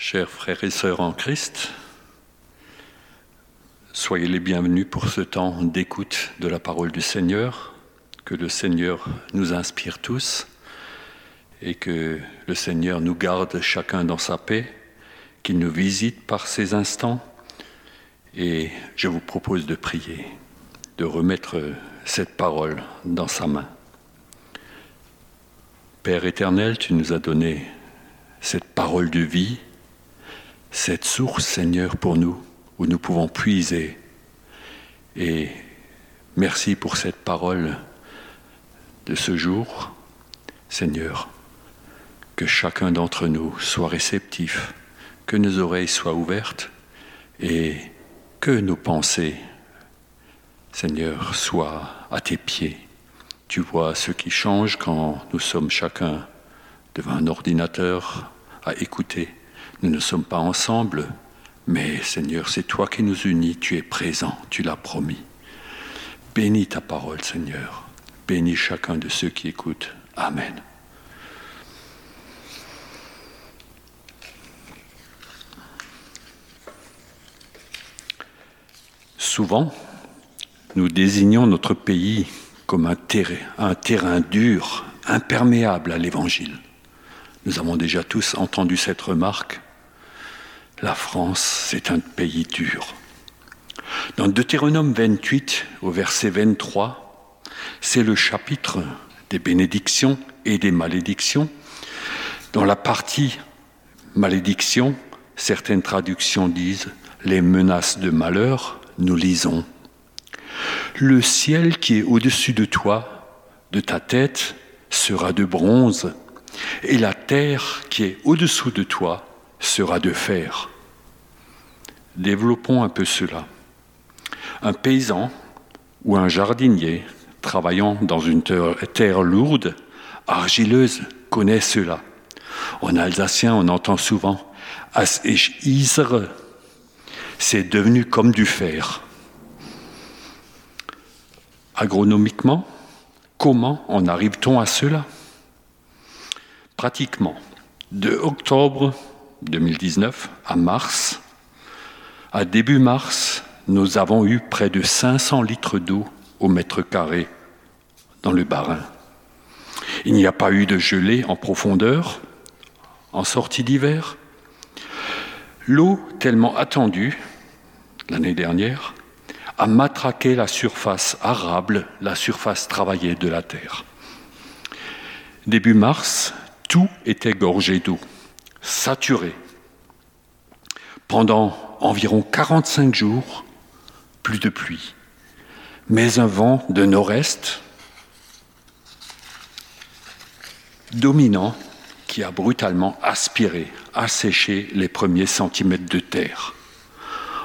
Chers frères et sœurs en Christ, soyez les bienvenus pour ce temps d'écoute de la parole du Seigneur, que le Seigneur nous inspire tous et que le Seigneur nous garde chacun dans sa paix, qu'il nous visite par ces instants. Et je vous propose de prier, de remettre cette parole dans sa main. Père éternel, tu nous as donné cette parole de vie cette source, Seigneur, pour nous, où nous pouvons puiser. Et merci pour cette parole de ce jour, Seigneur, que chacun d'entre nous soit réceptif, que nos oreilles soient ouvertes et que nos pensées, Seigneur, soient à tes pieds. Tu vois ce qui change quand nous sommes chacun devant un ordinateur à écouter nous ne sommes pas ensemble, mais Seigneur, c'est toi qui nous unis, tu es présent, tu l'as promis. Bénis ta parole, Seigneur. Bénis chacun de ceux qui écoutent. Amen. Souvent, nous désignons notre pays comme un terrain, un terrain dur, imperméable à l'Évangile. Nous avons déjà tous entendu cette remarque la France, c'est un pays dur. Dans Deutéronome 28, au verset 23, c'est le chapitre des bénédictions et des malédictions. Dans la partie malédiction, certaines traductions disent les menaces de malheur, nous lisons Le ciel qui est au-dessus de toi, de ta tête, sera de bronze, et la terre qui est au-dessous de toi sera de fer. Développons un peu cela. Un paysan ou un jardinier travaillant dans une terre lourde, argileuse, connaît cela. En alsacien, on entend souvent As ich isre, c'est devenu comme du fer. Agronomiquement, comment en arrive-t-on à cela? Pratiquement, de octobre 2019 à mars, à début mars, nous avons eu près de 500 litres d'eau au mètre carré dans le Barin. Il n'y a pas eu de gelée en profondeur en sortie d'hiver. L'eau, tellement attendue l'année dernière, a matraqué la surface arable, la surface travaillée de la terre. Début mars, tout était gorgé d'eau saturé. Pendant environ 45 jours, plus de pluie, mais un vent de nord-est dominant qui a brutalement aspiré, asséché les premiers centimètres de terre.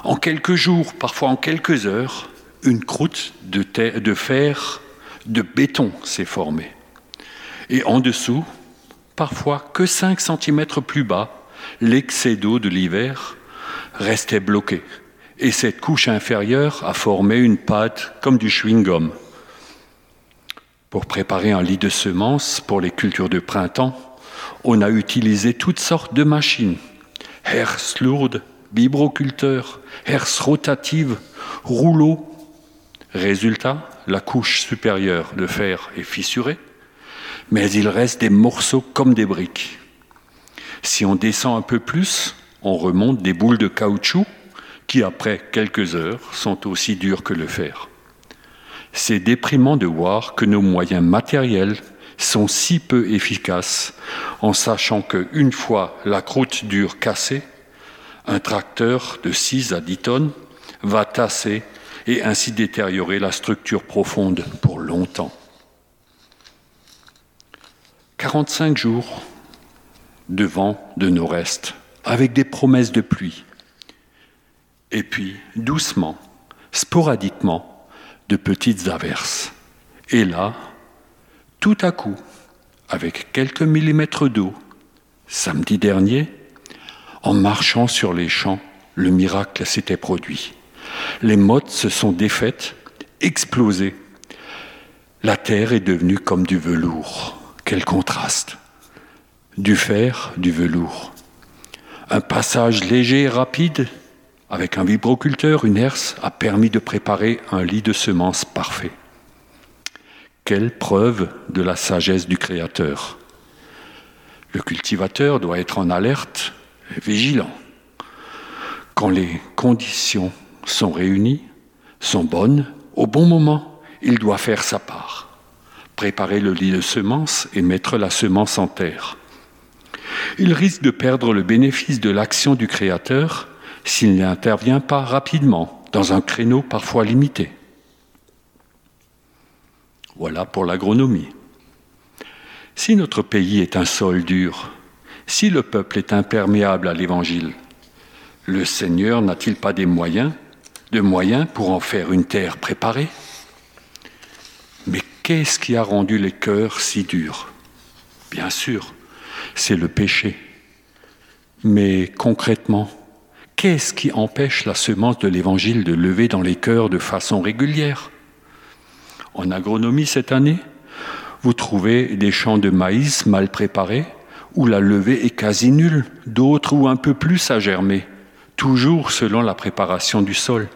En quelques jours, parfois en quelques heures, une croûte de, de fer, de béton s'est formée. Et en dessous, parfois que 5 cm plus bas, l'excès d'eau de l'hiver restait bloqué. Et cette couche inférieure a formé une pâte comme du chewing-gum. Pour préparer un lit de semences pour les cultures de printemps, on a utilisé toutes sortes de machines. Herse lourde, vibroculteur, herse rotative, rouleau. Résultat, la couche supérieure de fer est fissurée mais il reste des morceaux comme des briques. Si on descend un peu plus, on remonte des boules de caoutchouc qui, après quelques heures, sont aussi dures que le fer. C'est déprimant de voir que nos moyens matériels sont si peu efficaces en sachant qu'une fois la croûte dure cassée, un tracteur de 6 à 10 tonnes va tasser et ainsi détériorer la structure profonde pour longtemps. 45 jours de vent de nord-est, avec des promesses de pluie. Et puis, doucement, sporadiquement, de petites averses. Et là, tout à coup, avec quelques millimètres d'eau, samedi dernier, en marchant sur les champs, le miracle s'était produit. Les mottes se sont défaites, explosées. La terre est devenue comme du velours. Quel contraste Du fer, du velours. Un passage léger et rapide, avec un vibroculteur, une herse, a permis de préparer un lit de semences parfait. Quelle preuve de la sagesse du Créateur. Le cultivateur doit être en alerte, vigilant. Quand les conditions sont réunies, sont bonnes, au bon moment, il doit faire sa part. Préparer le lit de semences et mettre la semence en terre. Il risque de perdre le bénéfice de l'action du Créateur s'il n'intervient pas rapidement dans un créneau parfois limité. Voilà pour l'agronomie. Si notre pays est un sol dur, si le peuple est imperméable à l'Évangile, le Seigneur n'a-t-il pas des moyens, de moyens pour en faire une terre préparée? Qu'est-ce qui a rendu les cœurs si durs? Bien sûr, c'est le péché. Mais concrètement, qu'est-ce qui empêche la semence de l'Évangile de lever dans les cœurs de façon régulière? En agronomie cette année, vous trouvez des champs de maïs mal préparés, où la levée est quasi nulle, d'autres où un peu plus à germer, toujours selon la préparation du sol.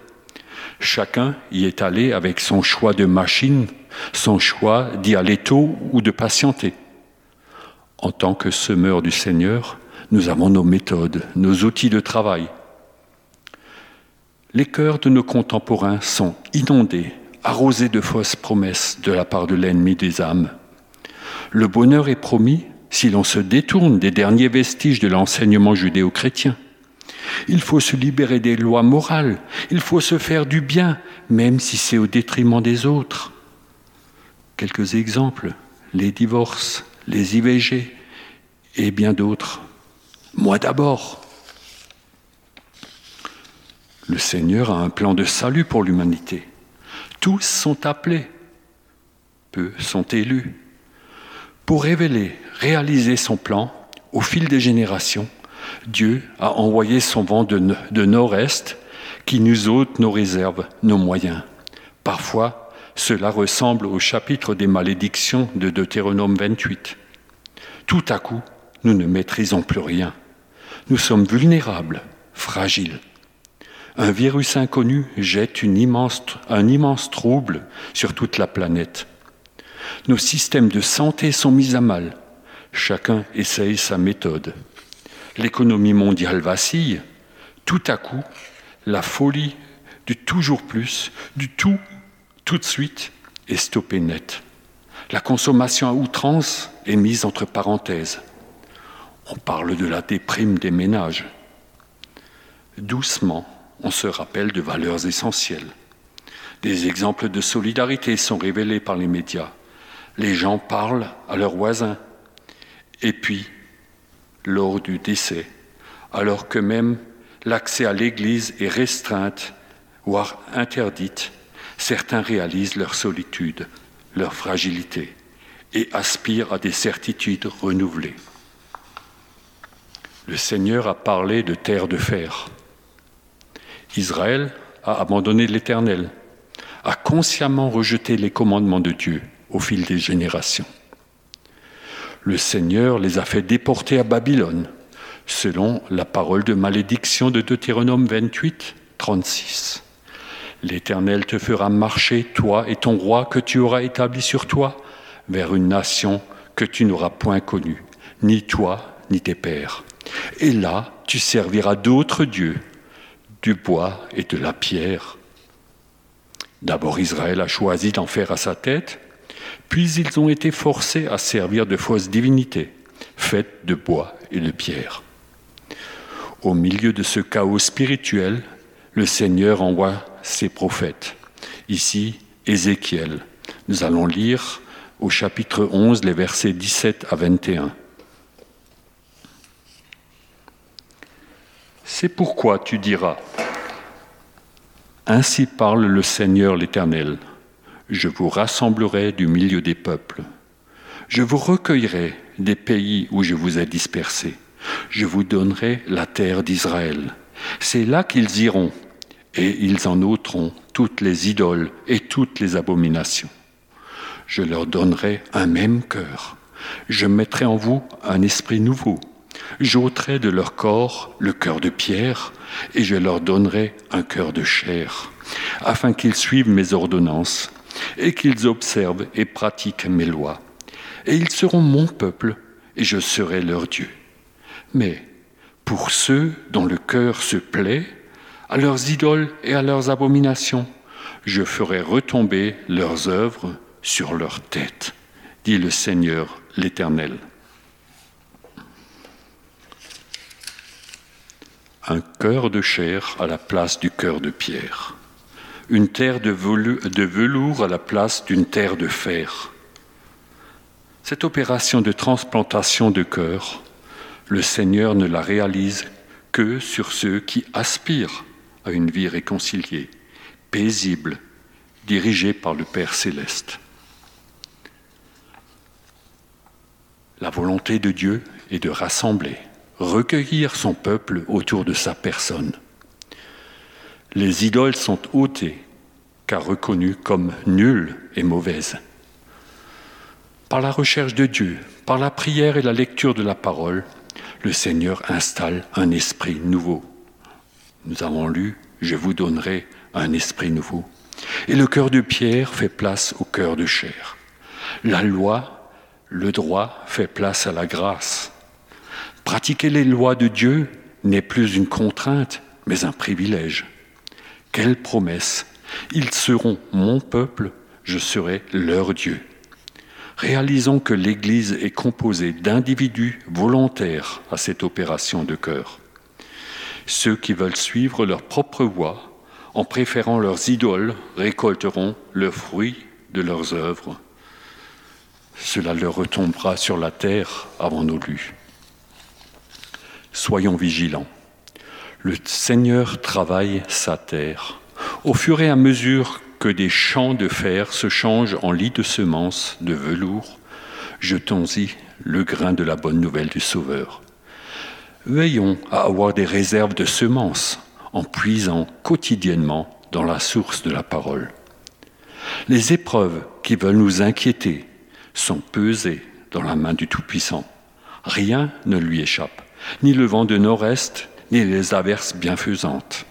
Chacun y est allé avec son choix de machine, son choix d'y aller tôt ou de patienter. En tant que semeur du Seigneur, nous avons nos méthodes, nos outils de travail. Les cœurs de nos contemporains sont inondés arrosé de fausses promesses de la part de l'ennemi des âmes. Le bonheur est promis si l'on se détourne des derniers vestiges de l'enseignement judéo-chrétien. Il faut se libérer des lois morales, il faut se faire du bien, même si c'est au détriment des autres. Quelques exemples, les divorces, les IVG et bien d'autres. Moi d'abord. Le Seigneur a un plan de salut pour l'humanité. Tous sont appelés, peu sont élus. Pour révéler, réaliser son plan, au fil des générations, Dieu a envoyé son vent de, nord-est qui nous ôte nos réserves, nos moyens. Parfois, cela ressemble au chapitre des malédictions de Deutéronome 28. Tout à coup, nous ne maîtrisons plus rien. Nous sommes vulnérables, fragiles un virus inconnu jette un immense trouble sur toute la planète. Nos systèmes de santé sont mis à mal. Chacun essaye sa méthode. L'économie mondiale vacille. Tout à coup, la folie du toujours plus, du tout, tout de suite, est stoppée net. La consommation à outrance est mise entre parenthèses. On parle de la déprime des ménages. Doucement, on se rappelle de valeurs essentielles. Des exemples de solidarité sont révélés par les médias. Les gens parlent à leurs voisins. Et puis, lors du décès, alors que même l'accès à l'Église est restreinte, voire interdite, certains réalisent leur solitude, leur fragilité, et aspirent à des certitudes renouvelées. Le Seigneur a parlé de terre de fer. Israël a abandonné l'Éternel, a consciemment rejeté les commandements de Dieu au fil des générations. Le Seigneur les a fait déporter à Babylone, selon la parole de malédiction de Deutéronome 28, 36. L'Éternel te fera marcher, toi et ton roi que tu auras établi sur toi, vers une nation que tu n'auras point connue, ni toi, ni tes pères. Et là, tu serviras d'autres dieux du bois et de la pierre. D'abord Israël a choisi d'en faire à sa tête, puis ils ont été forcés à servir de fausses divinités, faites de bois et de pierre. Au milieu de ce chaos spirituel, le Seigneur envoie ses prophètes. Ici, Ézéchiel. Nous allons lire au chapitre 11 les versets 17 à 21. C'est pourquoi tu diras, Ainsi parle le Seigneur l'Éternel, je vous rassemblerai du milieu des peuples, je vous recueillerai des pays où je vous ai dispersés, je vous donnerai la terre d'Israël. C'est là qu'ils iront, et ils en ôteront toutes les idoles et toutes les abominations. Je leur donnerai un même cœur. Je mettrai en vous un esprit nouveau. J'ôterai de leur corps le cœur de pierre, et je leur donnerai un cœur de chair, afin qu'ils suivent mes ordonnances, et qu'ils observent et pratiquent mes lois. Et ils seront mon peuple, et je serai leur Dieu. Mais pour ceux dont le cœur se plaît, à leurs idoles et à leurs abominations, je ferai retomber leurs œuvres sur leur tête, dit le Seigneur l'Éternel. Un cœur de chair à la place du cœur de pierre, une terre de velours à la place d'une terre de fer. Cette opération de transplantation de cœur, le Seigneur ne la réalise que sur ceux qui aspirent à une vie réconciliée, paisible, dirigée par le Père céleste. La volonté de Dieu est de rassembler, recueillir son peuple autour de sa personne. Les idoles sont ôtées, car reconnues comme nulles et mauvaises. Par la recherche de Dieu, par la prière et la lecture de la parole, le Seigneur installe un esprit nouveau. Nous avons lu, je vous donnerai un esprit nouveau. Et le cœur de pierre fait place au cœur de chair. La loi, le droit fait place à la grâce. Pratiquer les lois de Dieu n'est plus une contrainte, mais un privilège. Quelle promesse Ils seront mon peuple, je serai leur Dieu. Réalisons que l'Église est composée d'individus volontaires à cette opération de cœur. Ceux qui veulent suivre leur propre voie en préférant leurs idoles, récolteront le fruit de leurs œuvres. Cela leur retombera sur la terre, avant nos lu. Soyons vigilants. Le Seigneur travaille sa terre. Au fur et à mesure que des champs de fer se changent en lits de semences de velours, jetons-y le grain de la bonne nouvelle du Sauveur. Veillons à avoir des réserves de semences en puisant quotidiennement dans la source de la parole. Les épreuves qui veulent nous inquiéter sont pesées dans la main du Tout-Puissant. Rien ne lui échappe, ni le vent de nord-est, ni les averses bienfaisantes.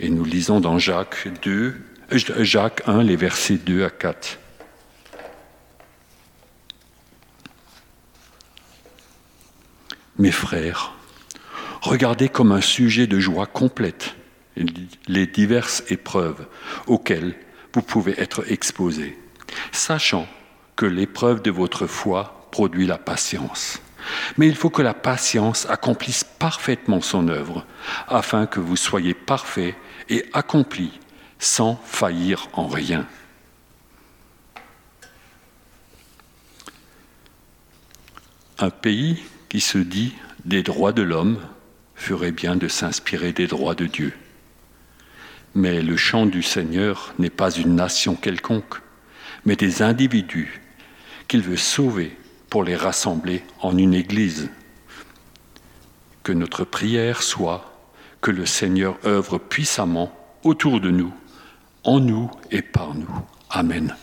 Et nous lisons dans Jacques 2, Jacques 1, les versets 2 à 4. Mes frères, Regardez comme un sujet de joie complète les diverses épreuves auxquelles vous pouvez être exposés, sachant que l'épreuve de votre foi produit la patience. Mais il faut que la patience accomplisse parfaitement son œuvre, afin que vous soyez parfaits et accomplis sans faillir en rien. Un pays qui se dit des droits de l'homme ferait bien de s'inspirer des droits de Dieu. Mais le chant du Seigneur n'est pas une nation quelconque, mais des individus qu'il veut sauver pour les rassembler en une Église. Que notre prière soit que le Seigneur œuvre puissamment autour de nous, en nous et par nous. Amen.